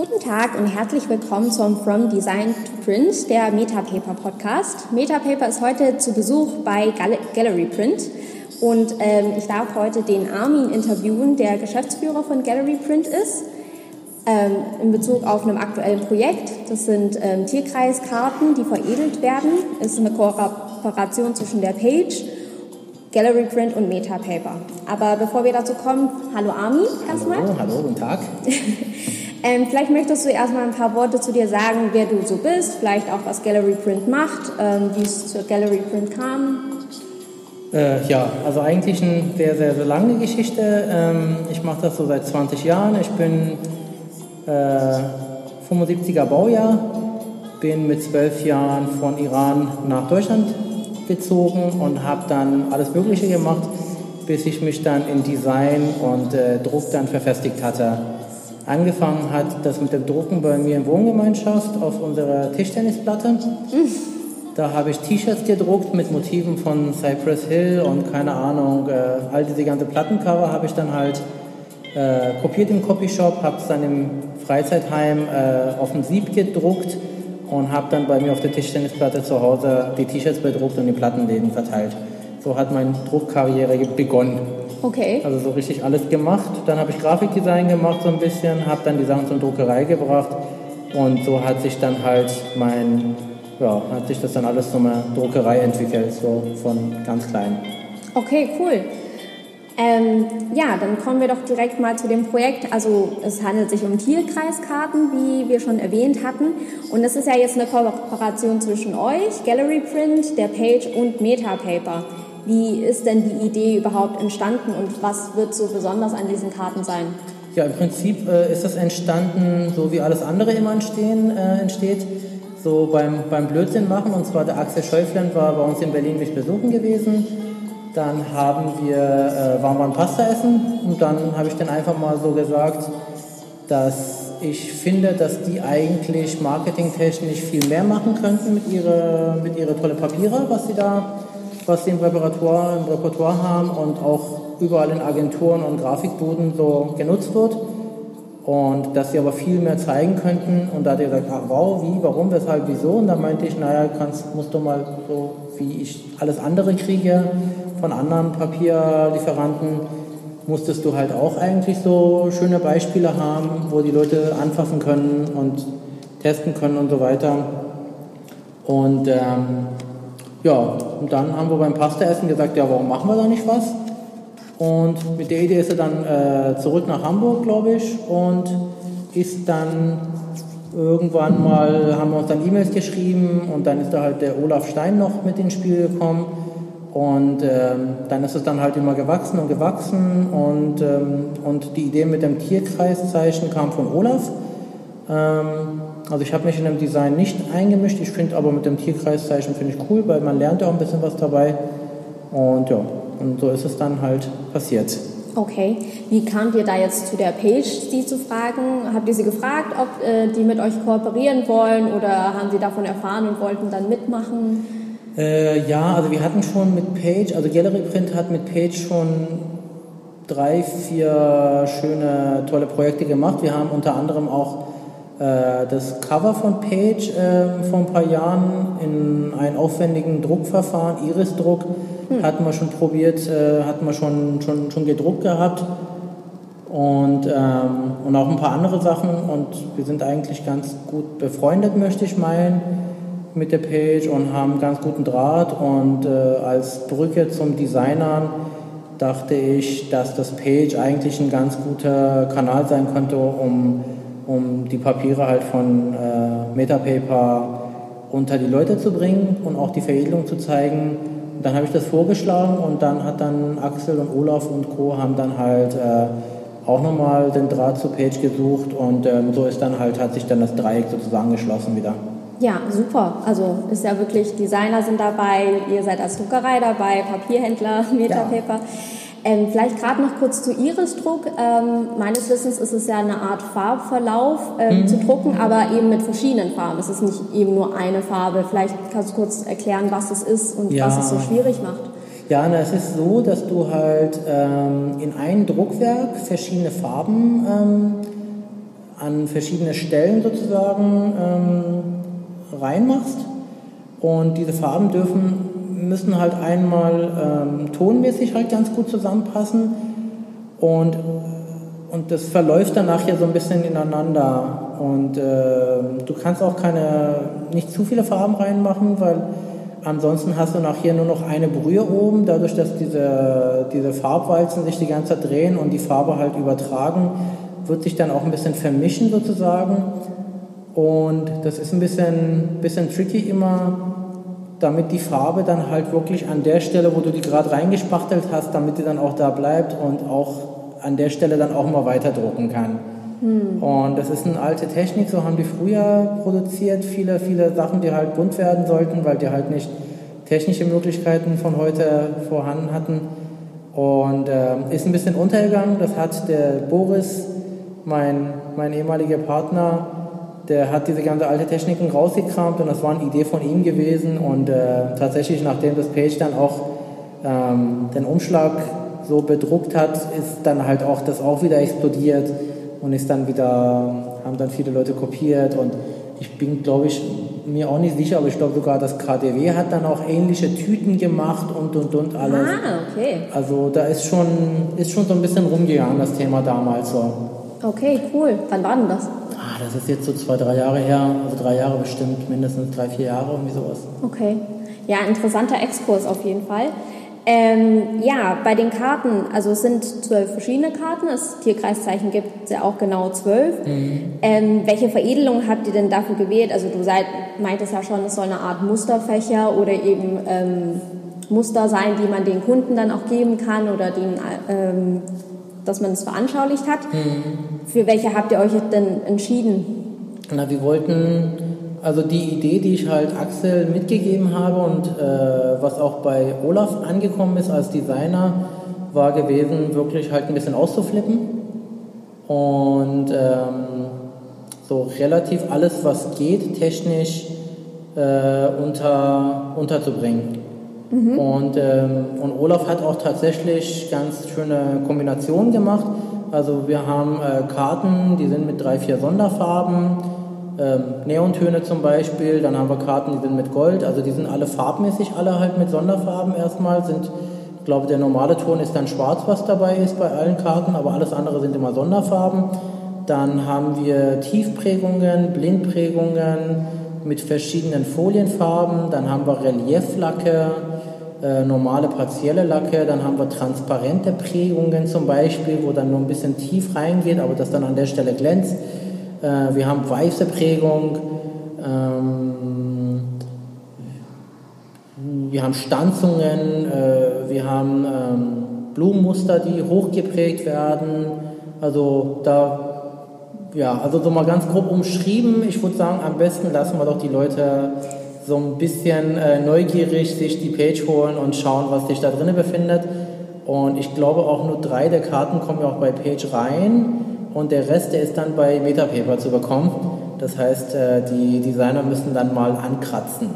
Guten Tag und herzlich willkommen zum From Design to Print, der Metapaper Podcast. Metapaper ist heute zu Besuch bei Gallery Print und ähm, ich darf heute den Armin interviewen, der Geschäftsführer von Gallery Print ist, ähm, in Bezug auf einem aktuellen Projekt. Das sind ähm, Tierkreiskarten, die veredelt werden. Es ist eine Kooperation zwischen der Page, Gallery Print und Metapaper. Aber bevor wir dazu kommen, hallo Armin erstmal. Hallo, hallo, guten Tag. Ähm, vielleicht möchtest du erstmal ein paar Worte zu dir sagen, wer du so bist, vielleicht auch was Gallery Print macht, ähm, wie es zur Gallery Print kam. Äh, ja, also eigentlich eine sehr, sehr, sehr lange Geschichte. Ähm, ich mache das so seit 20 Jahren. Ich bin äh, 75er Baujahr, bin mit zwölf Jahren von Iran nach Deutschland gezogen und habe dann alles Mögliche gemacht, bis ich mich dann in Design und äh, Druck dann verfestigt hatte. Angefangen hat das mit dem Drucken bei mir in Wohngemeinschaft auf unserer Tischtennisplatte. Da habe ich T-Shirts gedruckt mit Motiven von Cypress Hill und keine Ahnung, äh, all diese ganze Plattencover habe ich dann halt äh, kopiert im Copyshop, habe es dann im Freizeitheim äh, auf dem Sieb gedruckt und habe dann bei mir auf der Tischtennisplatte zu Hause die T-Shirts bedruckt und die Plattenläden verteilt. So hat meine Druckkarriere begonnen. Okay. Also so richtig alles gemacht. Dann habe ich Grafikdesign gemacht so ein bisschen, habe dann die Sachen zur Druckerei gebracht und so hat sich dann halt mein, ja, hat sich das dann alles zum Druckerei entwickelt, so von ganz klein. Okay, cool. Ähm, ja, dann kommen wir doch direkt mal zu dem Projekt. Also es handelt sich um Tierkreiskarten, wie wir schon erwähnt hatten. Und es ist ja jetzt eine Kooperation zwischen euch, Gallery Print, der Page und Metapaper. Wie ist denn die Idee überhaupt entstanden und was wird so besonders an diesen Karten sein? Ja, im Prinzip äh, ist das entstanden, so wie alles andere immer entstehen, äh, entsteht, so beim, beim Blödsinn machen. Und zwar der Axel Schäufland war bei uns in Berlin mich besuchen gewesen. Dann haben wir, äh, waren wir ein Pasta essen und dann habe ich dann einfach mal so gesagt, dass ich finde, dass die eigentlich marketingtechnisch viel mehr machen könnten mit ihren mit ihre tolle Papiere, was sie da was sie im Repertoire, im Repertoire haben und auch überall in Agenturen und Grafikbuden so genutzt wird. Und dass sie aber viel mehr zeigen könnten. Und da hat er gesagt, ach, wow, wie, warum, weshalb, wieso? Und dann meinte ich, naja, kannst, musst du mal so, wie ich alles andere kriege von anderen Papierlieferanten, musstest du halt auch eigentlich so schöne Beispiele haben, wo die Leute anfassen können und testen können und so weiter. Und ähm, ja, und dann haben wir beim Pastaessen gesagt, ja, warum machen wir da nicht was? Und mit der Idee ist er dann äh, zurück nach Hamburg, glaube ich, und ist dann irgendwann mal, haben wir uns dann E-Mails geschrieben und dann ist da halt der Olaf Stein noch mit ins Spiel gekommen. Und ähm, dann ist es dann halt immer gewachsen und gewachsen und, ähm, und die Idee mit dem Tierkreiszeichen kam von Olaf. Ähm, also ich habe mich in dem Design nicht eingemischt, ich finde aber mit dem Tierkreiszeichen finde ich cool, weil man lernt ja auch ein bisschen was dabei. Und ja, und so ist es dann halt passiert. Okay, wie kamt ihr da jetzt zu der Page, sie zu fragen? Habt ihr sie gefragt, ob äh, die mit euch kooperieren wollen oder haben sie davon erfahren und wollten dann mitmachen? Äh, ja, also wir hatten schon mit Page, also Gallery Print hat mit Page schon drei, vier schöne, tolle Projekte gemacht. Wir haben unter anderem auch das Cover von Page äh, vor ein paar Jahren in einem aufwendigen Druckverfahren, Iris-Druck, hm. hatten wir schon probiert, äh, hatten wir schon, schon, schon gedruckt gehabt. Und, ähm, und auch ein paar andere Sachen. Und wir sind eigentlich ganz gut befreundet, möchte ich meinen, mit der Page und haben ganz guten Draht. Und äh, als Brücke zum Designern dachte ich, dass das Page eigentlich ein ganz guter Kanal sein könnte, um um die Papiere halt von äh, Metapaper unter die Leute zu bringen und auch die Veredelung zu zeigen. Und dann habe ich das vorgeschlagen und dann hat dann Axel und Olaf und Co. haben dann halt äh, auch nochmal den Draht zu Page gesucht und ähm, so ist dann halt, hat sich dann das Dreieck sozusagen geschlossen wieder. Ja, super. Also ist ja wirklich, Designer sind dabei, ihr seid als Druckerei dabei, Papierhändler, Metapaper. Ja. Ähm, vielleicht gerade noch kurz zu Irisdruck. Ähm, meines Wissens ist es ja eine Art Farbverlauf ähm, mhm. zu drucken, aber eben mit verschiedenen Farben. Es ist nicht eben nur eine Farbe. Vielleicht kannst du kurz erklären, was es ist und ja. was es so schwierig macht. Ja, na, es ist so, dass du halt ähm, in einem Druckwerk verschiedene Farben ähm, an verschiedene Stellen sozusagen ähm, reinmachst. Und diese Farben dürfen, müssen halt einmal ähm, tonmäßig halt ganz gut zusammenpassen und, und das verläuft dann nachher so ein bisschen ineinander. Und äh, du kannst auch keine, nicht zu viele Farben reinmachen, weil ansonsten hast du nachher nur noch eine Brühe oben, dadurch, dass diese, diese Farbwalzen sich die ganze Zeit drehen und die Farbe halt übertragen, wird sich dann auch ein bisschen vermischen sozusagen. Und das ist ein bisschen, bisschen tricky immer, damit die Farbe dann halt wirklich an der Stelle, wo du die gerade reingespachtelt hast, damit die dann auch da bleibt und auch an der Stelle dann auch mal weiter drucken kann. Hm. Und das ist eine alte Technik, so haben die früher produziert, viele, viele Sachen, die halt bunt werden sollten, weil die halt nicht technische Möglichkeiten von heute vorhanden hatten. Und äh, ist ein bisschen untergegangen. Das hat der Boris, mein, mein ehemaliger Partner, der hat diese ganze alte Techniken rausgekramt und das war eine Idee von ihm gewesen. Und äh, tatsächlich, nachdem das Page dann auch ähm, den Umschlag so bedruckt hat, ist dann halt auch das auch wieder explodiert und ist dann wieder, haben dann viele Leute kopiert und ich bin, glaube ich, mir auch nicht sicher, aber ich glaube sogar, das KDW hat dann auch ähnliche Tüten gemacht und und und alles. Ah, okay. Also da ist schon, ist schon so ein bisschen rumgegangen, das Thema damals so. Okay, cool. Wann war denn das? Ah, das ist jetzt so zwei, drei Jahre her, also drei Jahre bestimmt, mindestens drei, vier Jahre, irgendwie sowas. Okay. Ja, interessanter Exkurs auf jeden Fall. Ähm, ja, bei den Karten, also es sind zwölf verschiedene Karten, das Tierkreiszeichen gibt es ja auch genau zwölf. Mhm. Ähm, welche Veredelung habt ihr denn dafür gewählt? Also du seid, meintest ja schon, es soll eine Art Musterfächer oder eben ähm, Muster sein, die man den Kunden dann auch geben kann oder den, ähm, dass man es veranschaulicht hat. Mhm. Für welche habt ihr euch denn entschieden? Na, wir wollten also die Idee, die ich halt Axel mitgegeben habe und äh, was auch bei Olaf angekommen ist als Designer, war gewesen, wirklich halt ein bisschen auszuflippen und ähm, so relativ alles, was geht, technisch äh, unter, unterzubringen. Mhm. Und, ähm, und Olaf hat auch tatsächlich ganz schöne Kombinationen gemacht. Also wir haben äh, Karten, die sind mit drei, vier Sonderfarben. Ähm, Neontöne zum Beispiel, dann haben wir Karten, die sind mit Gold, also die sind alle farbmäßig, alle halt mit Sonderfarben erstmal, sind, ich glaube, der normale Ton ist dann schwarz, was dabei ist bei allen Karten, aber alles andere sind immer Sonderfarben. Dann haben wir Tiefprägungen, Blindprägungen mit verschiedenen Folienfarben, dann haben wir Relieflacke, äh, normale partielle Lacke, dann haben wir transparente Prägungen zum Beispiel, wo dann nur ein bisschen tief reingeht, aber das dann an der Stelle glänzt. Äh, wir haben weiße Prägung. Ähm, wir haben Stanzungen. Äh, wir haben ähm, Blumenmuster, die hochgeprägt werden. Also da ja, also so mal ganz grob umschrieben. Ich würde sagen, am besten lassen wir doch die Leute so ein bisschen äh, neugierig sich die Page holen und schauen, was sich da drinnen befindet. Und ich glaube auch nur drei der Karten kommen ja auch bei Page rein und der Rest, der ist dann bei Metapaper zu bekommen. Das heißt, äh, die Designer müssen dann mal ankratzen.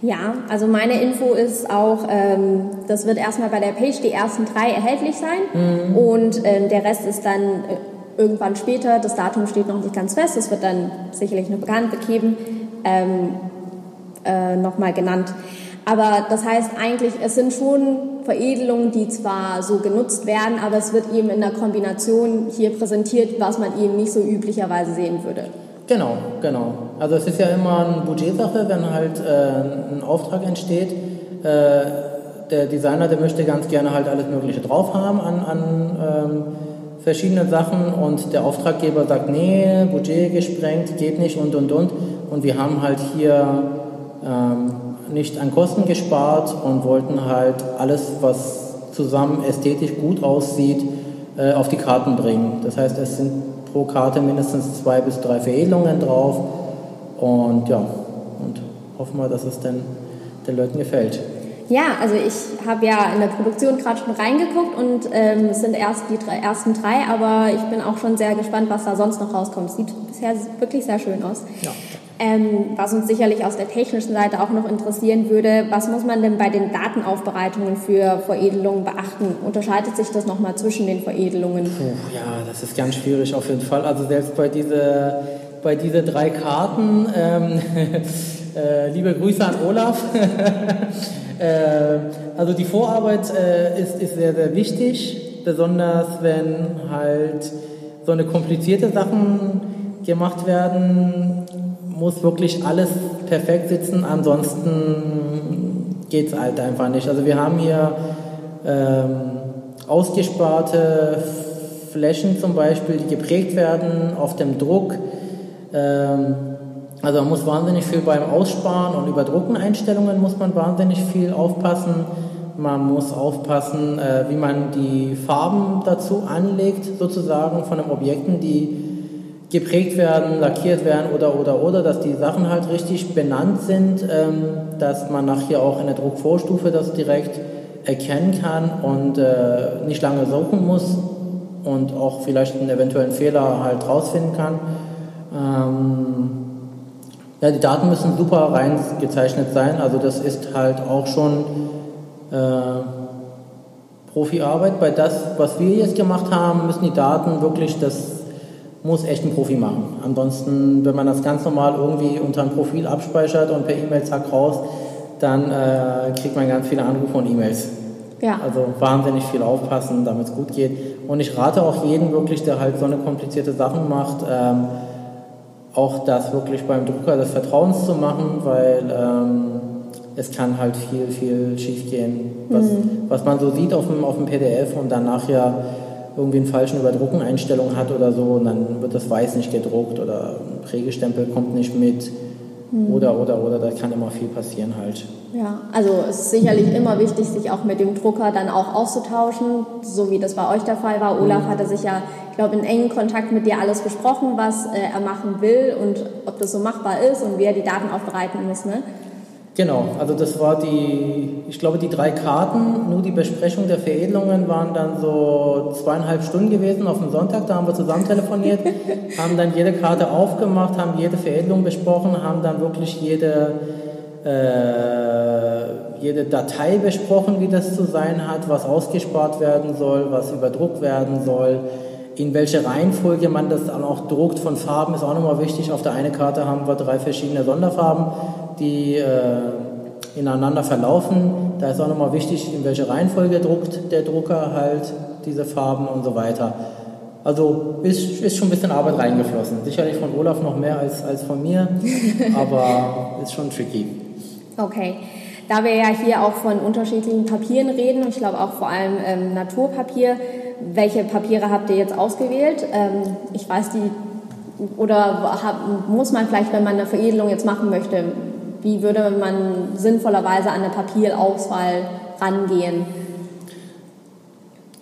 Ja, also meine Info ist auch, ähm, das wird erstmal bei der Page die ersten drei erhältlich sein mhm. und ähm, der Rest ist dann äh, irgendwann später, das Datum steht noch nicht ganz fest, es wird dann sicherlich noch bekannt gegeben, ähm, äh, nochmal genannt. Aber das heißt eigentlich, es sind schon Veredelungen, die zwar so genutzt werden, aber es wird eben in der Kombination hier präsentiert, was man eben nicht so üblicherweise sehen würde. Genau, genau. Also es ist ja immer eine Budgetsache, wenn halt äh, ein Auftrag entsteht. Äh, der Designer, der möchte ganz gerne halt alles Mögliche drauf haben an, an ähm, verschiedenen Sachen und der Auftraggeber sagt, nee, Budget gesprengt, geht nicht und und und. Und wir haben halt hier ähm, nicht an Kosten gespart und wollten halt alles, was zusammen ästhetisch gut aussieht, äh, auf die Karten bringen. Das heißt, es sind pro Karte mindestens zwei bis drei Veredelungen drauf und ja, und hoffen wir, dass es den, den Leuten gefällt. Ja, also ich habe ja in der Produktion gerade schon reingeguckt und ähm, es sind erst die drei, ersten drei, aber ich bin auch schon sehr gespannt, was da sonst noch rauskommt. Sieht bisher wirklich sehr schön aus. Ja. Ähm, was uns sicherlich aus der technischen Seite auch noch interessieren würde, was muss man denn bei den Datenaufbereitungen für Veredelungen beachten? Unterscheidet sich das nochmal zwischen den Veredelungen? Puh, ja, das ist ganz schwierig auf jeden Fall. Also selbst bei diese, bei diese drei Karten, ähm, äh, liebe Grüße an Olaf. äh, also die Vorarbeit äh, ist, ist sehr, sehr wichtig, besonders wenn halt so eine komplizierte Sachen gemacht werden, muss wirklich alles perfekt sitzen, ansonsten geht es halt einfach nicht. Also wir haben hier ähm, ausgesparte Flächen zum Beispiel, die geprägt werden auf dem Druck. Ähm, also man muss wahnsinnig viel beim Aussparen und Überdrucken Einstellungen muss man wahnsinnig viel aufpassen. Man muss aufpassen, äh, wie man die Farben dazu anlegt, sozusagen von den Objekten, die geprägt werden, lackiert werden oder oder oder, dass die Sachen halt richtig benannt sind, ähm, dass man nachher auch in der Druckvorstufe das direkt erkennen kann und äh, nicht lange suchen muss und auch vielleicht einen eventuellen Fehler halt rausfinden kann. Ähm, ja, die Daten müssen super rein gezeichnet sein, also das ist halt auch schon äh, Profiarbeit. Bei das, was wir jetzt gemacht haben, müssen die Daten wirklich das muss echt ein Profi machen. Ansonsten, wenn man das ganz normal irgendwie unter ein Profil abspeichert und per E-Mail zack raus, dann äh, kriegt man ganz viele Anrufe und E-Mails. Ja. Also wahnsinnig viel aufpassen, damit es gut geht. Und ich rate auch jeden wirklich, der halt so eine komplizierte Sachen macht, ähm, auch das wirklich beim Drucker des Vertrauens zu machen, weil ähm, es kann halt viel, viel schief gehen, was, mhm. was man so sieht auf dem, auf dem PDF und dann nachher irgendwie einen falschen Überdruckeneinstellung hat oder so und dann wird das Weiß nicht gedruckt oder ein Prägestempel kommt nicht mit mhm. oder, oder, oder, da kann immer viel passieren halt. Ja, also es ist sicherlich immer wichtig, sich auch mit dem Drucker dann auch auszutauschen, so wie das bei euch der Fall war. Olaf mhm. hatte sich ja, ich glaube, in engen Kontakt mit dir alles besprochen, was äh, er machen will und ob das so machbar ist und wie er die Daten aufbereiten muss, ne? Genau, also das war die, ich glaube, die drei Karten, nur die Besprechung der Veredelungen waren dann so zweieinhalb Stunden gewesen auf dem Sonntag, da haben wir zusammen telefoniert, haben dann jede Karte aufgemacht, haben jede Veredelung besprochen, haben dann wirklich jede, äh, jede Datei besprochen, wie das zu sein hat, was ausgespart werden soll, was überdruckt werden soll, in welche Reihenfolge man das dann auch druckt von Farben, ist auch nochmal wichtig. Auf der einen Karte haben wir drei verschiedene Sonderfarben die äh, ineinander verlaufen. Da ist auch nochmal wichtig, in welche Reihenfolge druckt der Drucker halt diese Farben und so weiter. Also ist, ist schon ein bisschen Arbeit reingeflossen. Sicherlich von Olaf noch mehr als, als von mir, aber ist schon tricky. Okay. Da wir ja hier auch von unterschiedlichen Papieren reden, und ich glaube auch vor allem ähm, Naturpapier, welche Papiere habt ihr jetzt ausgewählt? Ähm, ich weiß die, oder hab, muss man vielleicht, wenn man eine Veredelung jetzt machen möchte, wie würde man sinnvollerweise an eine Papierauswahl rangehen?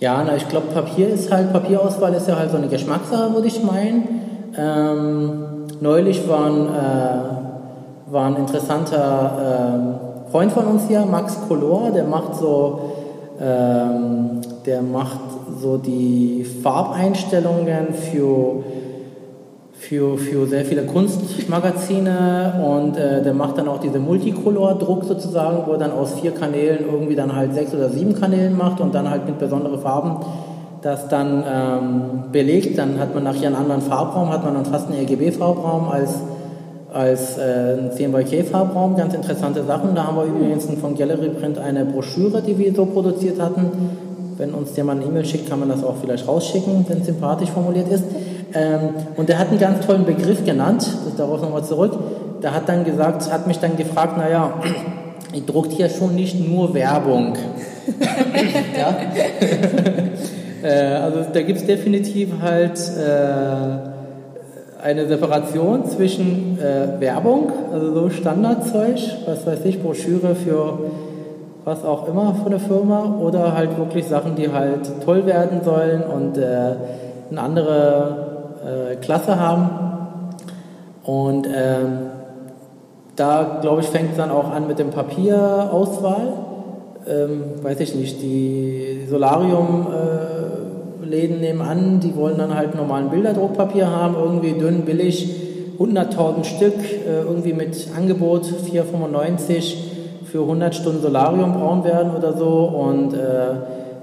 Ja, na, ich glaube, Papier ist halt, Papierauswahl ist ja halt so eine Geschmackssache, würde ich meinen. Ähm, neulich war ein, äh, war ein interessanter äh, Freund von uns hier, Max Color, der macht so, ähm, der macht so die Farbeinstellungen für für, für sehr viele Kunstmagazine und äh, der macht dann auch diese Multicolor-Druck sozusagen, wo er dann aus vier Kanälen irgendwie dann halt sechs oder sieben Kanälen macht und dann halt mit besonderen Farben das dann ähm, belegt. Dann hat man nachher einen anderen Farbraum, hat man dann fast einen RGB-Farbraum als, als äh, ein CMYK-Farbraum. Ganz interessante Sachen. Da haben wir übrigens von Gallery Print eine Broschüre, die wir so produziert hatten. Wenn uns jemand eine E-Mail schickt, kann man das auch vielleicht rausschicken, wenn es sympathisch formuliert ist. Ähm, und er hat einen ganz tollen Begriff genannt, darauf nochmal zurück. Der hat dann gesagt, hat mich dann gefragt, naja, ihr druckt hier schon nicht nur Werbung. ja? äh, also da gibt es definitiv halt äh, eine Separation zwischen äh, Werbung, also so Standardzeug, was weiß ich, Broschüre für was auch immer von der Firma, oder halt wirklich Sachen, die halt toll werden sollen und äh, eine andere äh, Klasse haben. Und ähm, da, glaube ich, fängt es dann auch an mit dem Papierauswahl. Ähm, weiß ich nicht, die Solarium-Läden äh, nebenan, die wollen dann halt normalen Bilderdruckpapier haben, irgendwie dünn, billig, 100.000 Stück, äh, irgendwie mit Angebot 4,95 für 100 Stunden Solarium braun werden oder so. Und äh,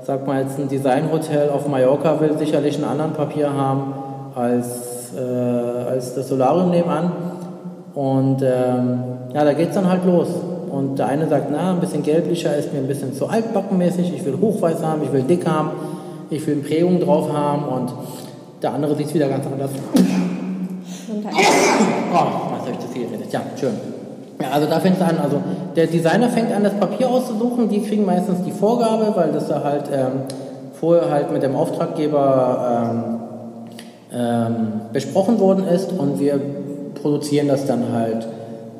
sag mal jetzt ein Designhotel auf Mallorca will sicherlich einen anderen Papier haben als, äh, als das Solarium nebenan. Und ähm, ja, da geht es dann halt los. Und der eine sagt, na, ein bisschen gelblicher ist mir ein bisschen zu altbackenmäßig, ich will hochweiß haben, ich will dick haben, ich will Prägung drauf haben und der andere sieht es wieder ganz anders. oh, was habe ich zu viel geredet? Ja, schön. Ja, also da fängt es an, also der Designer fängt an, das Papier auszusuchen, die kriegen meistens die Vorgabe, weil das da halt ähm, vorher halt mit dem Auftraggeber ähm, ähm, besprochen worden ist und wir produzieren das dann halt.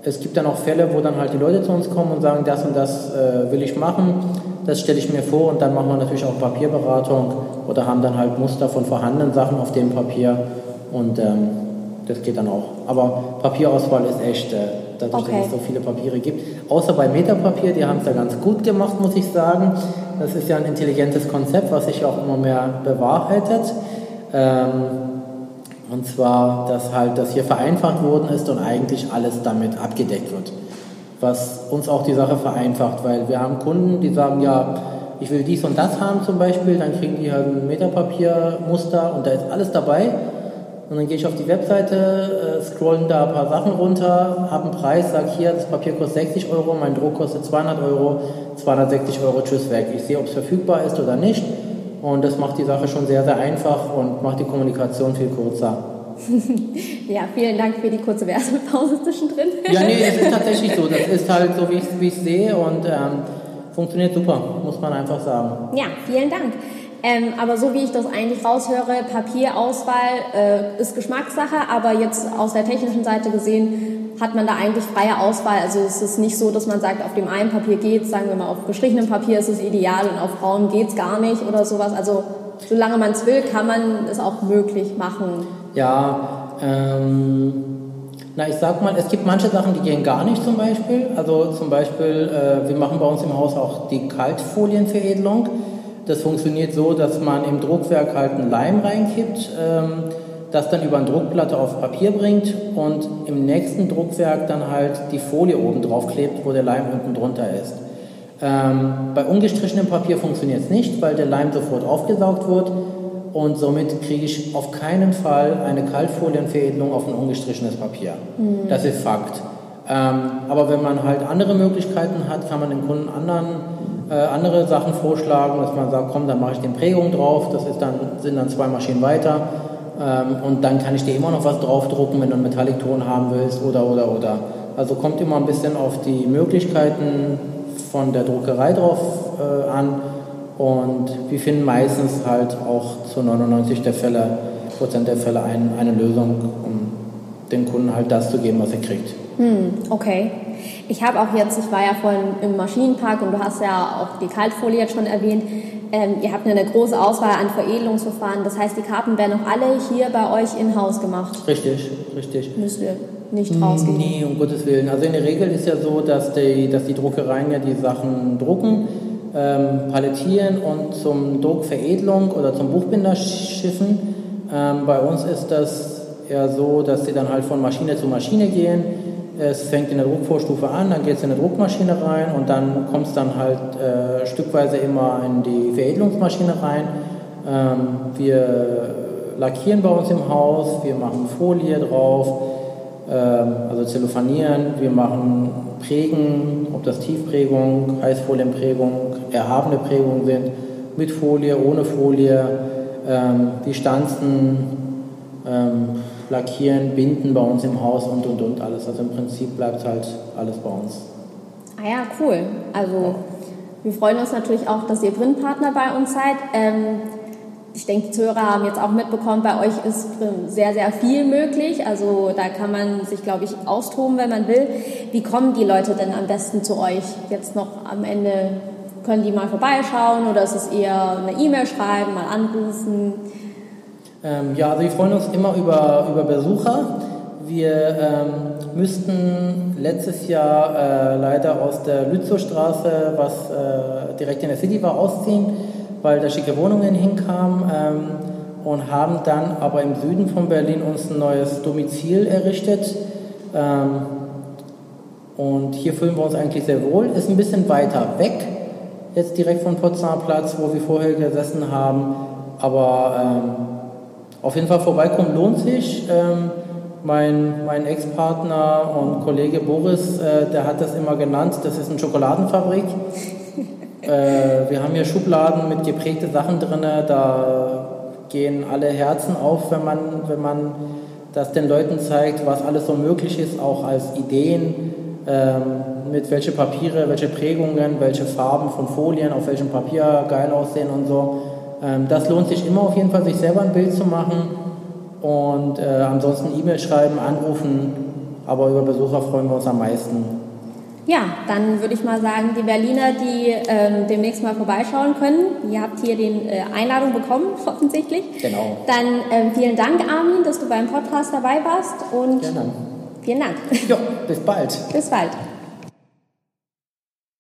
Es gibt dann auch Fälle, wo dann halt die Leute zu uns kommen und sagen, das und das äh, will ich machen, das stelle ich mir vor und dann machen wir natürlich auch Papierberatung oder haben dann halt Muster von vorhandenen Sachen auf dem Papier und ähm, das geht dann auch. Aber Papierauswahl ist echt, äh, dadurch, okay. dass es so viele Papiere gibt. Außer bei Metapapier, die haben es ja ganz gut gemacht, muss ich sagen. Das ist ja ein intelligentes Konzept, was sich auch immer mehr bewahrheitet. Ähm, und zwar, dass halt das hier vereinfacht worden ist und eigentlich alles damit abgedeckt wird. Was uns auch die Sache vereinfacht, weil wir haben Kunden, die sagen, ja, ich will dies und das haben zum Beispiel, dann kriegen die halt ein Metapapiermuster und da ist alles dabei. Und dann gehe ich auf die Webseite, äh, scrollen da ein paar Sachen runter, habe einen Preis, sage hier, das Papier kostet 60 Euro, mein Druck kostet 200 Euro, 260 Euro, tschüss weg. Ich sehe, ob es verfügbar ist oder nicht und das macht die Sache schon sehr, sehr einfach und macht die Kommunikation viel kürzer. ja, vielen Dank für die kurze Werbepause zwischendrin. ja, nee, es ist tatsächlich so. Das ist halt so, wie ich es sehe und ähm, funktioniert super, muss man einfach sagen. Ja, vielen Dank. Ähm, aber so wie ich das eigentlich raushöre, Papierauswahl äh, ist Geschmackssache, aber jetzt aus der technischen Seite gesehen hat man da eigentlich freie Auswahl. Also es ist nicht so, dass man sagt, auf dem einen Papier geht sagen wir mal, auf gestrichenem Papier ist es ideal und auf braun geht es gar nicht oder sowas. Also solange man es will, kann man es auch möglich machen. Ja, ähm, na ich sag mal, es gibt manche Sachen, die gehen gar nicht zum Beispiel. Also zum Beispiel, äh, wir machen bei uns im Haus auch die Kaltfolienveredelung. Das funktioniert so, dass man im Druckwerk halt einen Leim reinkippt. Ähm, das dann über eine Druckplatte auf Papier bringt und im nächsten Druckwerk dann halt die Folie oben drauf klebt, wo der Leim unten drunter ist. Ähm, bei ungestrichenem Papier funktioniert es nicht, weil der Leim sofort aufgesaugt wird und somit kriege ich auf keinen Fall eine Kaltfolienveredelung auf ein ungestrichenes Papier. Mhm. Das ist Fakt. Ähm, aber wenn man halt andere Möglichkeiten hat, kann man dem Kunden anderen, äh, andere Sachen vorschlagen, dass man sagt, komm, dann mache ich den Prägung drauf, das ist dann, sind dann zwei Maschinen weiter und dann kann ich dir immer noch was draufdrucken, wenn du einen Metallic-Ton haben willst oder, oder, oder. Also kommt immer ein bisschen auf die Möglichkeiten von der Druckerei drauf äh, an und wir finden meistens halt auch zu 99 der Fälle, Prozent der Fälle ein, eine Lösung, um dem Kunden halt das zu geben, was er kriegt. Hm, okay. Ich habe auch jetzt, ich war ja vorhin im Maschinenpark und du hast ja auch die Kaltfolie jetzt schon erwähnt. Ähm, ihr habt eine große Auswahl an Veredelungsverfahren. Das heißt, die Karten werden auch alle hier bei euch in-house gemacht. Richtig, richtig. Müsst ihr nicht rausgehen? Nee, um Gottes Willen. Also in der Regel ist ja so, dass die, dass die Druckereien ja die Sachen drucken, ähm, palettieren und zum Druckveredelung oder zum Buchbinder schiffen. Ähm, bei uns ist das eher so, dass sie dann halt von Maschine zu Maschine gehen es fängt in der Druckvorstufe an, dann geht es in eine Druckmaschine rein und dann kommt es dann halt äh, stückweise immer in die Veredelungsmaschine rein. Ähm, wir lackieren bei uns im Haus, wir machen Folie drauf, ähm, also Zellophanieren, wir machen Prägen, ob das Tiefprägung, Heißfolienprägung, erhabene Prägungen sind, mit Folie, ohne Folie, ähm, die Stanzen, ähm, lackieren, binden bei uns im Haus und und und alles. Also im Prinzip bleibt halt alles bei uns. Ah ja, cool. Also wir freuen uns natürlich auch, dass ihr Printpartner bei uns seid. Ähm, ich denke, die Zuhörer haben jetzt auch mitbekommen, bei euch ist sehr, sehr viel möglich. Also da kann man sich, glaube ich, austoben, wenn man will. Wie kommen die Leute denn am besten zu euch? Jetzt noch am Ende können die mal vorbeischauen oder ist es eher eine E-Mail schreiben, mal anrufen? Ähm, ja, also wir freuen uns immer über, über Besucher. Wir ähm, müssten letztes Jahr äh, leider aus der Lützowstraße, was äh, direkt in der City war, ausziehen, weil da schicke Wohnungen hinkamen. Ähm, und haben dann aber im Süden von Berlin uns ein neues Domizil errichtet. Ähm, und hier fühlen wir uns eigentlich sehr wohl. Ist ein bisschen weiter weg, jetzt direkt vom Potsdamer Platz, wo wir vorher gesessen haben. Aber ähm, auf jeden Fall vorbeikommen lohnt sich. Ähm, mein, mein Ex-Partner und Kollege Boris, äh, der hat das immer genannt, das ist eine Schokoladenfabrik. äh, wir haben hier Schubladen mit geprägte Sachen drin, da gehen alle Herzen auf, wenn man, wenn man das den Leuten zeigt, was alles so möglich ist, auch als Ideen, ähm, mit welche Papiere, welche Prägungen, welche Farben von Folien, auf welchem Papier geil aussehen und so. Ähm, das lohnt sich immer auf jeden Fall, sich selber ein Bild zu machen und äh, ansonsten E-Mail schreiben, anrufen, aber über Besucher freuen wir uns am meisten. Ja, dann würde ich mal sagen, die Berliner, die ähm, demnächst mal vorbeischauen können, ihr habt hier die äh, Einladung bekommen, offensichtlich. Genau. Dann ähm, vielen Dank, Armin, dass du beim Podcast dabei warst und Gerne. vielen Dank. Ja, bis bald. bis bald.